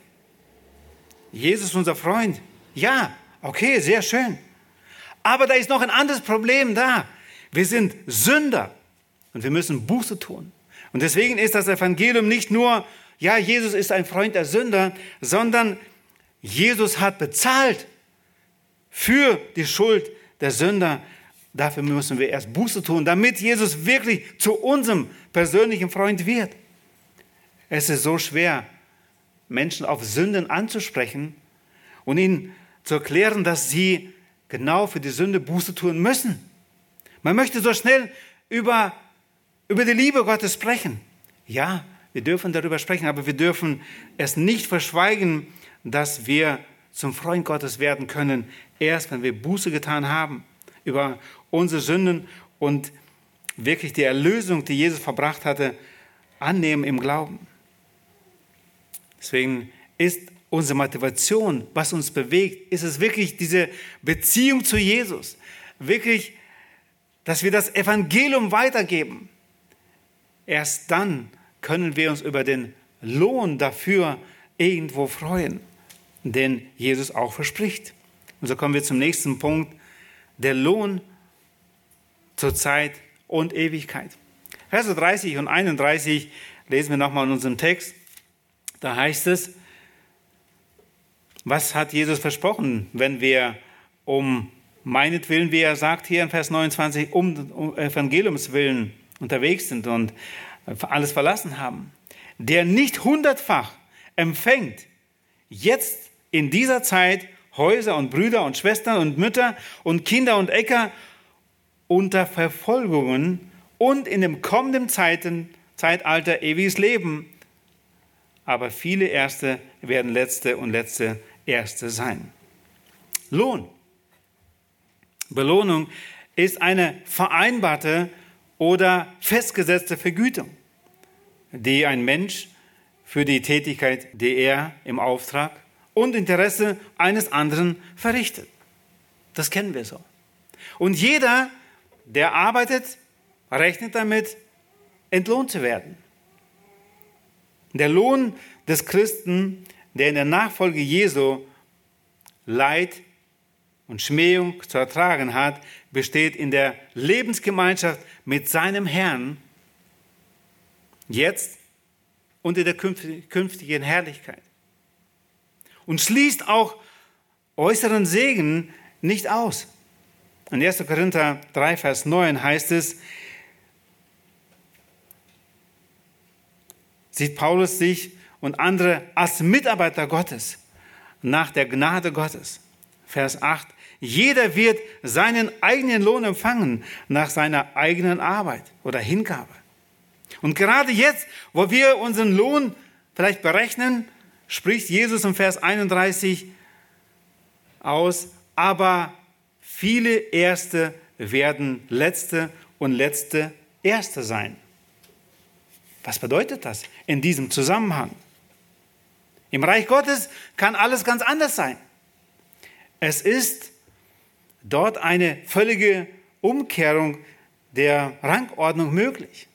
Jesus unser Freund. Ja, okay, sehr schön. Aber da ist noch ein anderes Problem da. Wir sind Sünder und wir müssen Buße tun. Und deswegen ist das Evangelium nicht nur, ja, Jesus ist ein Freund der Sünder, sondern Jesus hat bezahlt für die Schuld der Sünder. Dafür müssen wir erst Buße tun, damit Jesus wirklich zu unserem persönlichen Freund wird. Es ist so schwer, Menschen auf Sünden anzusprechen und ihnen zu erklären, dass sie genau für die Sünde Buße tun müssen. Man möchte so schnell über, über die Liebe Gottes sprechen. Ja, wir dürfen darüber sprechen, aber wir dürfen es nicht verschweigen, dass wir zum Freund Gottes werden können, erst wenn wir Buße getan haben über unsere Sünden und wirklich die Erlösung, die Jesus verbracht hatte, annehmen im Glauben. Deswegen ist unsere Motivation, was uns bewegt, ist es wirklich diese Beziehung zu Jesus. Wirklich, dass wir das Evangelium weitergeben. Erst dann können wir uns über den Lohn dafür irgendwo freuen, den Jesus auch verspricht. Und so kommen wir zum nächsten Punkt, der Lohn zur Zeit und Ewigkeit. Verse 30 und 31 lesen wir nochmal in unserem Text. Da heißt es, was hat Jesus versprochen, wenn wir um meinetwillen, wie er sagt hier in Vers 29, um, um Evangeliums willen unterwegs sind und alles verlassen haben? Der nicht hundertfach empfängt, jetzt in dieser Zeit Häuser und Brüder und Schwestern und Mütter und Kinder und Äcker unter Verfolgungen und in dem kommenden Zeiten, Zeitalter ewiges Leben. Aber viele Erste werden Letzte und Letzte Erste sein. Lohn. Belohnung ist eine vereinbarte oder festgesetzte Vergütung, die ein Mensch für die Tätigkeit, die er im Auftrag und Interesse eines anderen verrichtet. Das kennen wir so. Und jeder, der arbeitet, rechnet damit, entlohnt zu werden. Der Lohn des Christen der in der Nachfolge Jesu Leid und Schmähung zu ertragen hat, besteht in der Lebensgemeinschaft mit seinem Herrn jetzt und in der künftigen Herrlichkeit. Und schließt auch äußeren Segen nicht aus. In 1. Korinther 3, Vers 9 heißt es, sieht Paulus sich und andere als Mitarbeiter Gottes nach der Gnade Gottes. Vers 8. Jeder wird seinen eigenen Lohn empfangen nach seiner eigenen Arbeit oder Hingabe. Und gerade jetzt, wo wir unseren Lohn vielleicht berechnen, spricht Jesus im Vers 31 aus, aber viele Erste werden Letzte und Letzte Erste sein. Was bedeutet das in diesem Zusammenhang? Im Reich Gottes kann alles ganz anders sein. Es ist dort eine völlige Umkehrung der Rangordnung möglich.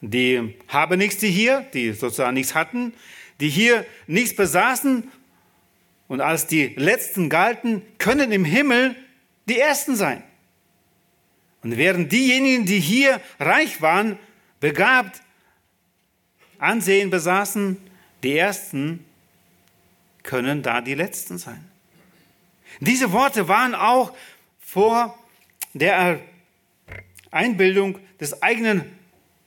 Die habe nichts, die hier, die sozusagen nichts hatten, die hier nichts besaßen und als die Letzten galten, können im Himmel die Ersten sein. Und während diejenigen, die hier reich waren, begabt, Ansehen besaßen, die Ersten können da die Letzten sein. Diese Worte waren auch vor der Einbildung des eigenen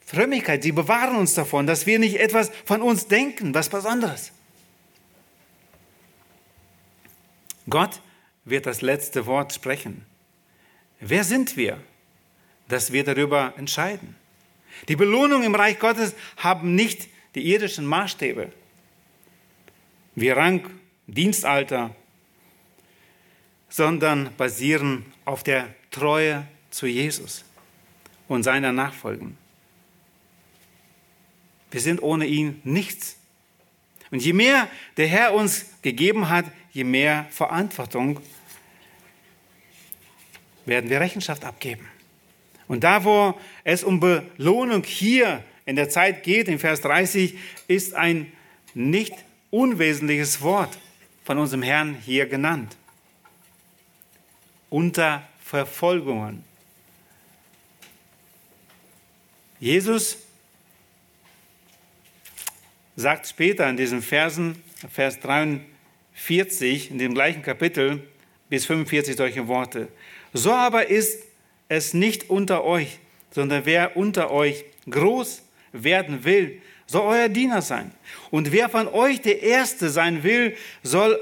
Frömmigkeit. Sie bewahren uns davon, dass wir nicht etwas von uns denken, was Besonderes. Gott wird das letzte Wort sprechen. Wer sind wir, dass wir darüber entscheiden? Die Belohnung im Reich Gottes haben nicht die irdischen Maßstäbe, wie Rang, Dienstalter, sondern basieren auf der Treue zu Jesus und seiner Nachfolgen. Wir sind ohne ihn nichts. Und je mehr der Herr uns gegeben hat, je mehr Verantwortung werden wir Rechenschaft abgeben. Und da, wo es um Belohnung hier in der Zeit geht, in Vers 30, ist ein nicht unwesentliches Wort von unserem Herrn hier genannt. Unter Verfolgungen. Jesus sagt später in diesen Versen, Vers 43, in dem gleichen Kapitel bis 45 solche Worte. So aber ist es nicht unter euch, sondern wer unter euch groß werden will, soll euer Diener sein. Und wer von euch der Erste sein will, soll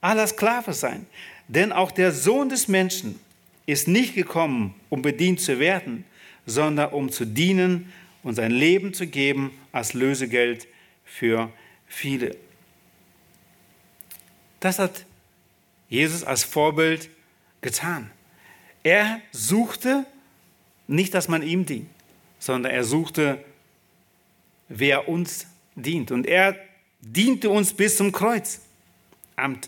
aller Sklave sein. Denn auch der Sohn des Menschen ist nicht gekommen, um bedient zu werden, sondern um zu dienen und sein Leben zu geben als Lösegeld für viele. Das hat Jesus als Vorbild getan. Er suchte nicht, dass man ihm dient, sondern er suchte, wer uns dient. Und er diente uns bis zum Kreuz, am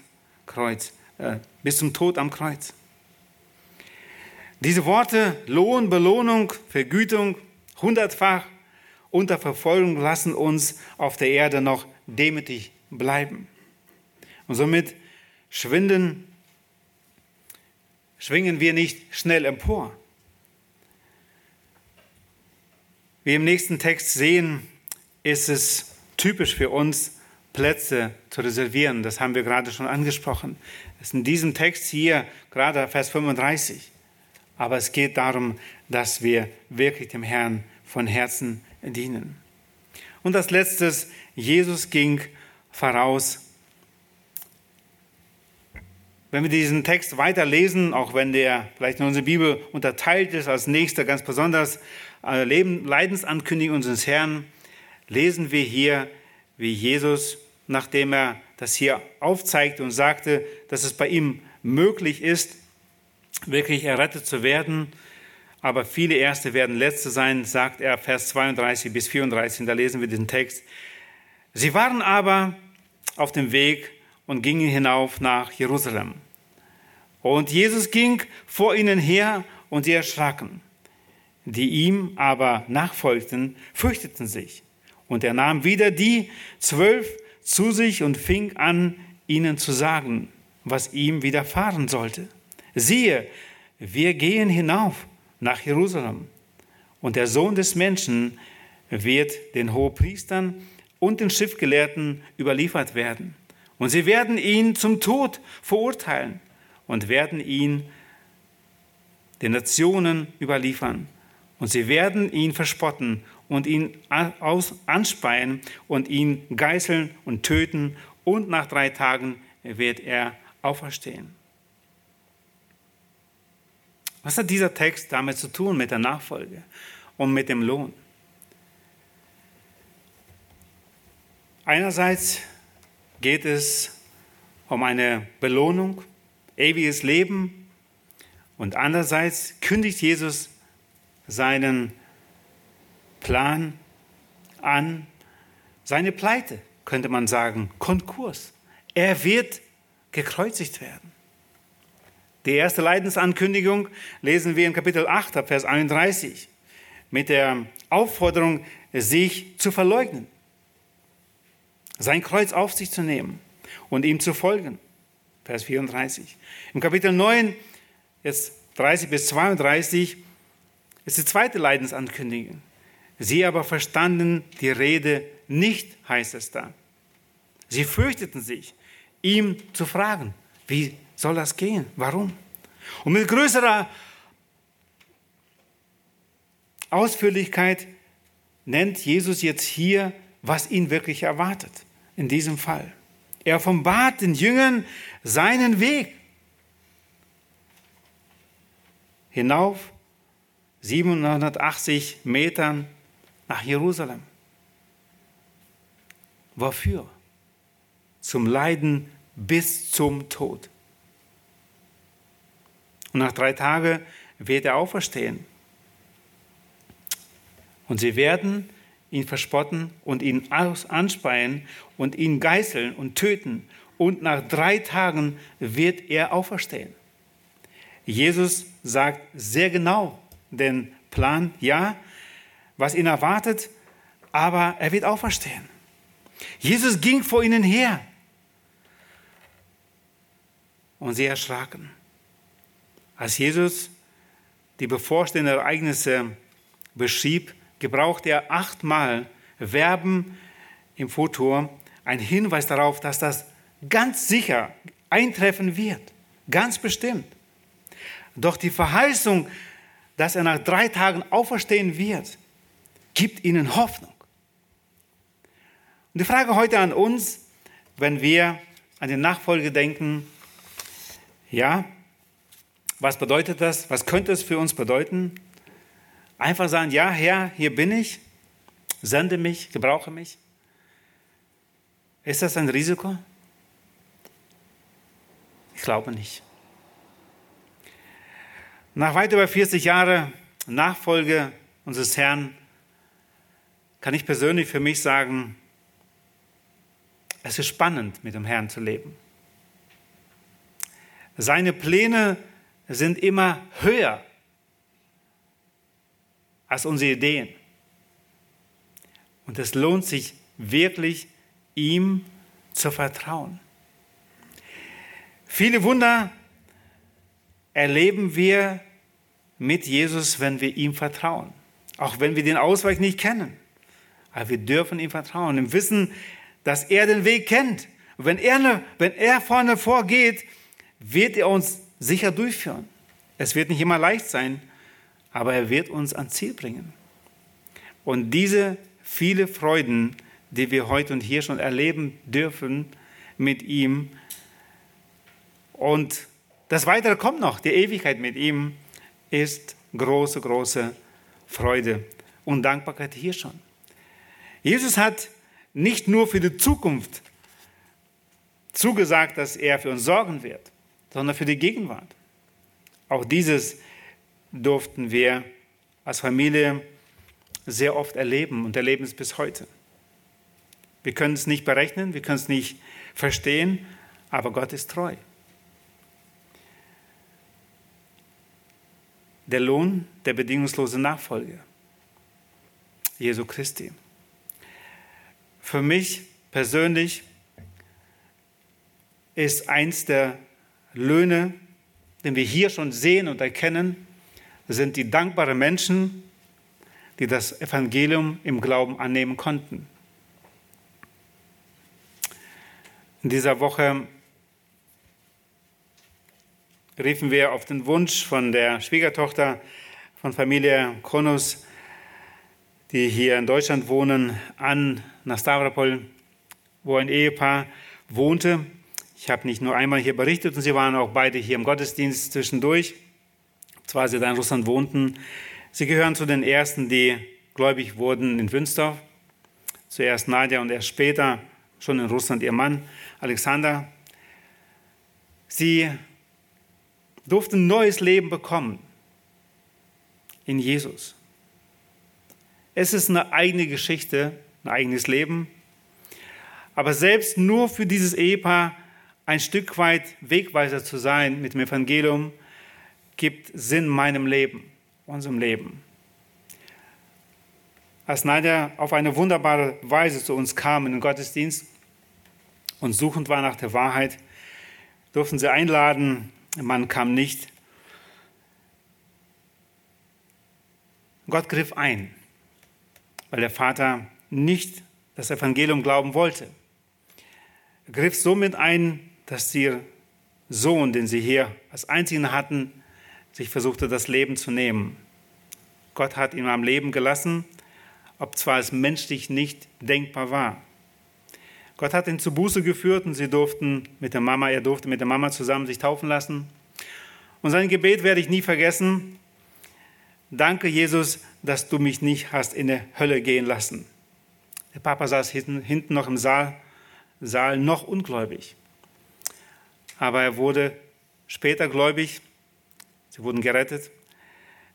Kreuz, äh, bis zum Tod am Kreuz. Diese Worte Lohn, Belohnung, Vergütung, hundertfach unter Verfolgung lassen uns auf der Erde noch demütig bleiben. Und somit schwinden schwingen wir nicht schnell empor. Wie im nächsten Text sehen, ist es typisch für uns, Plätze zu reservieren. Das haben wir gerade schon angesprochen. Das ist in diesem Text hier, gerade Vers 35. Aber es geht darum, dass wir wirklich dem Herrn von Herzen dienen. Und als letztes, Jesus ging voraus wenn wir diesen Text weiterlesen, auch wenn der vielleicht in unserer Bibel unterteilt ist, als nächster ganz besonders äh, Leidensankündigung unseres Herrn, lesen wir hier, wie Jesus, nachdem er das hier aufzeigte und sagte, dass es bei ihm möglich ist, wirklich errettet zu werden, aber viele Erste werden Letzte sein, sagt er, Vers 32 bis 34, da lesen wir den Text. Sie waren aber auf dem Weg und gingen hinauf nach Jerusalem. Und Jesus ging vor ihnen her und sie erschraken. Die ihm aber nachfolgten, fürchteten sich. Und er nahm wieder die zwölf zu sich und fing an, ihnen zu sagen, was ihm widerfahren sollte. Siehe, wir gehen hinauf nach Jerusalem. Und der Sohn des Menschen wird den Hohepriestern und den Schriftgelehrten überliefert werden. Und sie werden ihn zum Tod verurteilen und werden ihn den Nationen überliefern. Und sie werden ihn verspotten und ihn anspeien und ihn geißeln und töten. Und nach drei Tagen wird er auferstehen. Was hat dieser Text damit zu tun mit der Nachfolge und mit dem Lohn? Einerseits geht es um eine Belohnung, ewiges Leben und andererseits kündigt Jesus seinen Plan an, seine Pleite, könnte man sagen, Konkurs. Er wird gekreuzigt werden. Die erste Leidensankündigung lesen wir in Kapitel 8, Vers 31. mit der Aufforderung, sich zu verleugnen, sein Kreuz auf sich zu nehmen und ihm zu folgen. Vers 34. Im Kapitel 9, jetzt 30 bis 32, ist die zweite Leidensankündigung. Sie aber verstanden die Rede nicht, heißt es da. Sie fürchteten sich, ihm zu fragen, wie soll das gehen? Warum? Und mit größerer Ausführlichkeit nennt Jesus jetzt hier, was ihn wirklich erwartet in diesem Fall. Er offenbart den Jüngern seinen Weg hinauf 780 Metern nach Jerusalem. Wofür? Zum Leiden bis zum Tod. Und nach drei Tagen wird er auferstehen. Und sie werden ihn verspotten und ihn anspeien und ihn geißeln und töten. Und nach drei Tagen wird er auferstehen. Jesus sagt sehr genau den Plan, ja, was ihn erwartet, aber er wird auferstehen. Jesus ging vor ihnen her und sie erschraken. Als Jesus die bevorstehenden Ereignisse beschrieb, gebrauchte er achtmal Verben im Futur, ein Hinweis darauf, dass das ganz sicher eintreffen wird, ganz bestimmt. Doch die Verheißung, dass er nach drei Tagen auferstehen wird, gibt ihnen Hoffnung. Und die Frage heute an uns, wenn wir an die Nachfolge denken, ja, was bedeutet das? Was könnte es für uns bedeuten? Einfach sagen, ja, Herr, hier bin ich, sende mich, gebrauche mich. Ist das ein Risiko? Ich glaube nicht. Nach weit über 40 Jahren Nachfolge unseres Herrn kann ich persönlich für mich sagen, es ist spannend, mit dem Herrn zu leben. Seine Pläne sind immer höher als unsere Ideen. Und es lohnt sich wirklich, ihm zu vertrauen. Viele Wunder erleben wir mit Jesus, wenn wir ihm vertrauen. Auch wenn wir den Ausweich nicht kennen. Aber wir dürfen ihm vertrauen, im Wissen, dass er den Weg kennt. Und wenn er, wenn er vorne vorgeht, wird er uns sicher durchführen. Es wird nicht immer leicht sein, aber er wird uns ans Ziel bringen. Und diese viele Freuden, die wir heute und hier schon erleben dürfen mit ihm, und das Weitere kommt noch, die Ewigkeit mit ihm, ist große, große Freude und Dankbarkeit hier schon. Jesus hat nicht nur für die Zukunft zugesagt, dass er für uns sorgen wird, sondern für die Gegenwart. Auch dieses durften wir als Familie sehr oft erleben und erleben es bis heute. Wir können es nicht berechnen, wir können es nicht verstehen, aber Gott ist treu. Der Lohn der bedingungslosen Nachfolge Jesu Christi. Für mich persönlich ist eins der Löhne, den wir hier schon sehen und erkennen, sind die dankbaren Menschen, die das Evangelium im Glauben annehmen konnten. In dieser Woche riefen wir auf den Wunsch von der Schwiegertochter von Familie Kronos, die hier in Deutschland wohnen, an nach Stavropol, wo ein Ehepaar wohnte. Ich habe nicht nur einmal hier berichtet und sie waren auch beide hier im Gottesdienst zwischendurch zwar sie da in Russland wohnten. Sie gehören zu den ersten, die gläubig wurden in Wünsdorf. Zuerst Nadja und erst später schon in Russland ihr Mann Alexander. Sie durften neues Leben bekommen in Jesus. Es ist eine eigene Geschichte, ein eigenes Leben. Aber selbst nur für dieses Ehepaar ein Stück weit Wegweiser zu sein mit dem Evangelium, gibt Sinn meinem Leben, unserem Leben. als Nadia auf eine wunderbare Weise zu uns kam in den Gottesdienst und suchend war nach der Wahrheit, durften sie einladen, man kam nicht. Gott griff ein, weil der Vater nicht das Evangelium glauben wollte. Er griff somit ein, dass ihr Sohn, den sie hier als einzigen hatten, sich versuchte, das Leben zu nehmen. Gott hat ihn am Leben gelassen, ob zwar es menschlich nicht denkbar war. Gott hat ihn zu Buße geführt und sie durften mit der Mama, er durfte mit der Mama zusammen sich taufen lassen. Und sein Gebet werde ich nie vergessen. Danke, Jesus, dass du mich nicht hast in die Hölle gehen lassen. Der Papa saß hinten, hinten noch im Saal, Saal noch ungläubig. Aber er wurde später gläubig. Sie wurden gerettet.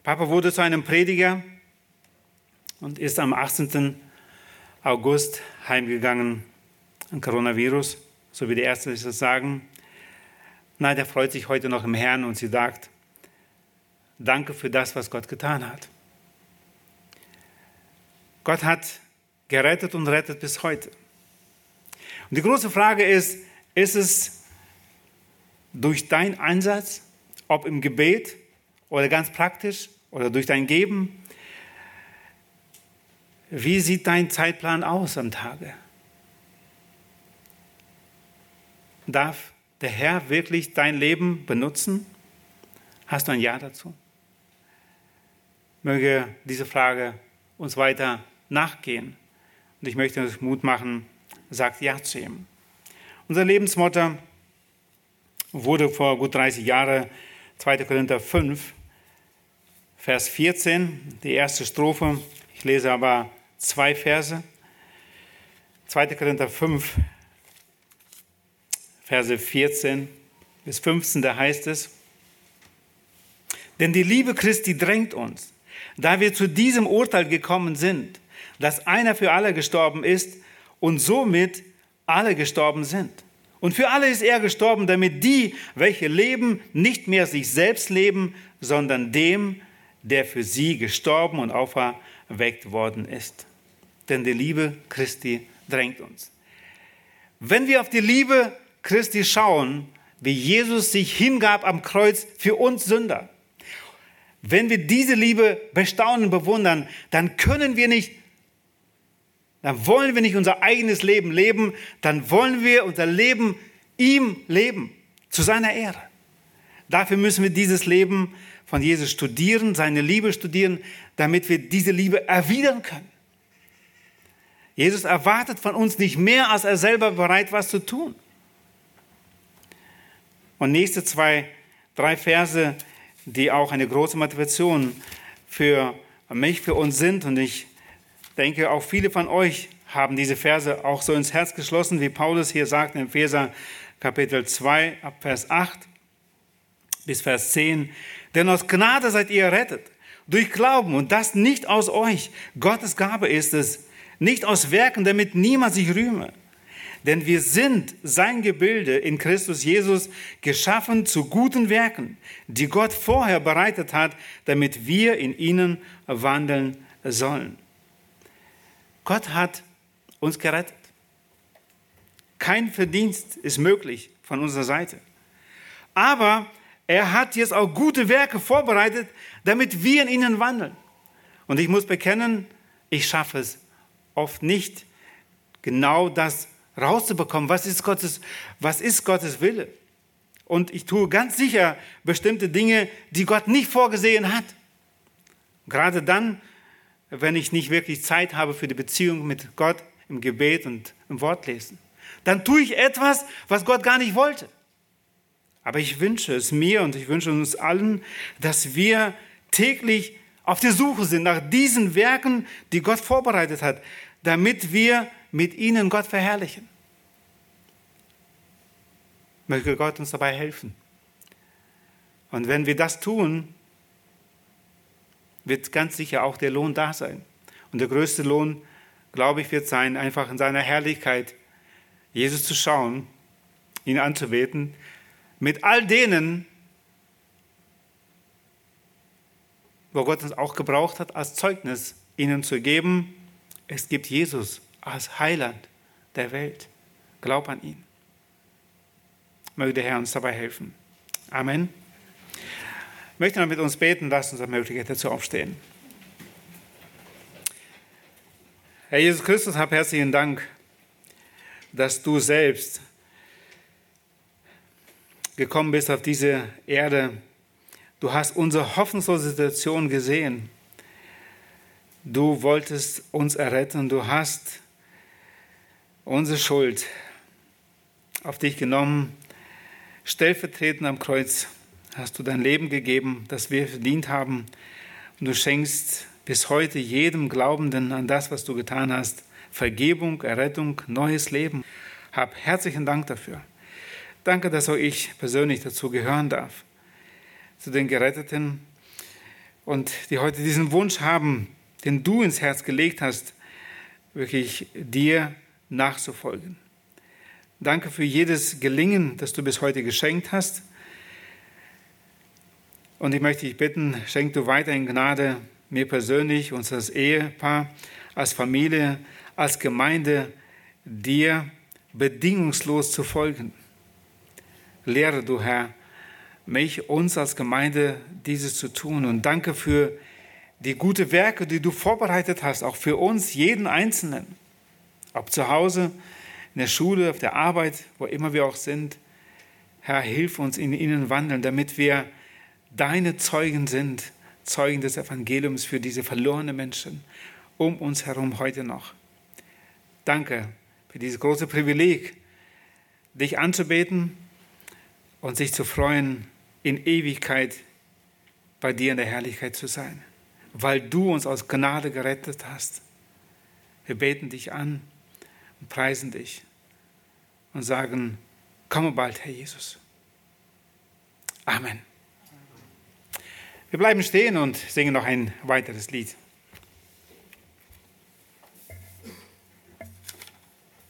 Papa wurde zu einem Prediger und ist am 18. August heimgegangen an Coronavirus, so wie die Ärzte das sagen. Nein, der freut sich heute noch im Herrn und sie sagt, danke für das, was Gott getan hat. Gott hat gerettet und rettet bis heute. Und die große Frage ist, ist es durch deinen Einsatz, ob im Gebet oder ganz praktisch oder durch dein Geben, wie sieht dein Zeitplan aus am Tage? Darf der Herr wirklich dein Leben benutzen? Hast du ein Ja dazu? Möge diese Frage uns weiter nachgehen. Und ich möchte uns Mut machen, sagt Ja zu ihm. Unser Lebensmotto wurde vor gut 30 Jahren, 2. Korinther 5, Vers 14, die erste Strophe. Ich lese aber zwei Verse. 2. Korinther 5, Verse 14 bis 15, da heißt es, denn die Liebe Christi drängt uns, da wir zu diesem Urteil gekommen sind, dass einer für alle gestorben ist und somit alle gestorben sind. Und für alle ist er gestorben, damit die, welche leben, nicht mehr sich selbst leben, sondern dem, der für sie gestorben und auferweckt worden ist. Denn die Liebe Christi drängt uns. Wenn wir auf die Liebe Christi schauen, wie Jesus sich hingab am Kreuz für uns Sünder. Wenn wir diese Liebe bestaunen, bewundern, dann können wir nicht, dann wollen wir nicht unser eigenes Leben leben, dann wollen wir unser Leben ihm leben, zu seiner Ehre. Dafür müssen wir dieses Leben von Jesus studieren, seine Liebe studieren, damit wir diese Liebe erwidern können. Jesus erwartet von uns nicht mehr, als er selber bereit war zu tun. Und nächste zwei, drei Verse, die auch eine große Motivation für mich, für uns sind. Und ich denke, auch viele von euch haben diese Verse auch so ins Herz geschlossen, wie Paulus hier sagt in Epheser Kapitel 2, ab Vers 8 bis Vers 10. Denn aus Gnade seid ihr errettet, durch Glauben und das nicht aus euch. Gottes Gabe ist es, nicht aus Werken, damit niemand sich rühme. Denn wir sind sein Gebilde in Christus Jesus geschaffen zu guten Werken, die Gott vorher bereitet hat, damit wir in ihnen wandeln sollen. Gott hat uns gerettet. Kein Verdienst ist möglich von unserer Seite. Aber er hat jetzt auch gute Werke vorbereitet, damit wir in ihnen wandeln. Und ich muss bekennen, ich schaffe es oft nicht, genau das rauszubekommen, was ist Gottes, was ist Gottes Wille. Und ich tue ganz sicher bestimmte Dinge, die Gott nicht vorgesehen hat. Gerade dann, wenn ich nicht wirklich Zeit habe für die Beziehung mit Gott im Gebet und im Wortlesen. Dann tue ich etwas, was Gott gar nicht wollte. Aber ich wünsche es mir und ich wünsche uns allen, dass wir täglich auf der Suche sind nach diesen Werken, die Gott vorbereitet hat, damit wir mit ihnen Gott verherrlichen. Möge Gott uns dabei helfen. Und wenn wir das tun, wird ganz sicher auch der Lohn da sein. Und der größte Lohn, glaube ich, wird sein, einfach in seiner Herrlichkeit Jesus zu schauen, ihn anzubeten, mit all denen, wo Gott uns auch gebraucht hat, als Zeugnis ihnen zu geben, es gibt Jesus als Heiland der Welt. Glaub an ihn. Möge der Herr uns dabei helfen. Amen. Möchte noch mit uns beten, lasst uns eine Möglichkeit dazu aufstehen. Herr Jesus Christus, hab herzlichen Dank, dass du selbst gekommen bist auf diese Erde. Du hast unsere hoffnungslose Situation gesehen. Du wolltest uns erretten. Du hast unsere Schuld auf dich genommen. Stellvertretend am Kreuz hast du dein Leben gegeben, das wir verdient haben. Und du schenkst bis heute jedem Glaubenden an das, was du getan hast, Vergebung, Errettung, neues Leben. Hab herzlichen Dank dafür. Danke, dass auch ich persönlich dazu gehören darf, zu den Geretteten und die heute diesen Wunsch haben, den du ins Herz gelegt hast, wirklich dir nachzufolgen. Danke für jedes Gelingen, das du bis heute geschenkt hast. Und ich möchte dich bitten, schenk du weiterhin Gnade mir persönlich, uns als Ehepaar, als Familie, als Gemeinde, dir bedingungslos zu folgen. Lehre du, Herr, mich, uns als Gemeinde dieses zu tun. Und danke für die guten Werke, die du vorbereitet hast, auch für uns, jeden Einzelnen. Ob zu Hause, in der Schule, auf der Arbeit, wo immer wir auch sind. Herr, hilf uns in ihnen wandeln, damit wir deine Zeugen sind, Zeugen des Evangeliums für diese verlorenen Menschen um uns herum heute noch. Danke für dieses große Privileg, dich anzubeten und sich zu freuen, in Ewigkeit bei dir in der Herrlichkeit zu sein, weil du uns aus Gnade gerettet hast. Wir beten dich an und preisen dich und sagen, komme bald, Herr Jesus. Amen. Wir bleiben stehen und singen noch ein weiteres Lied.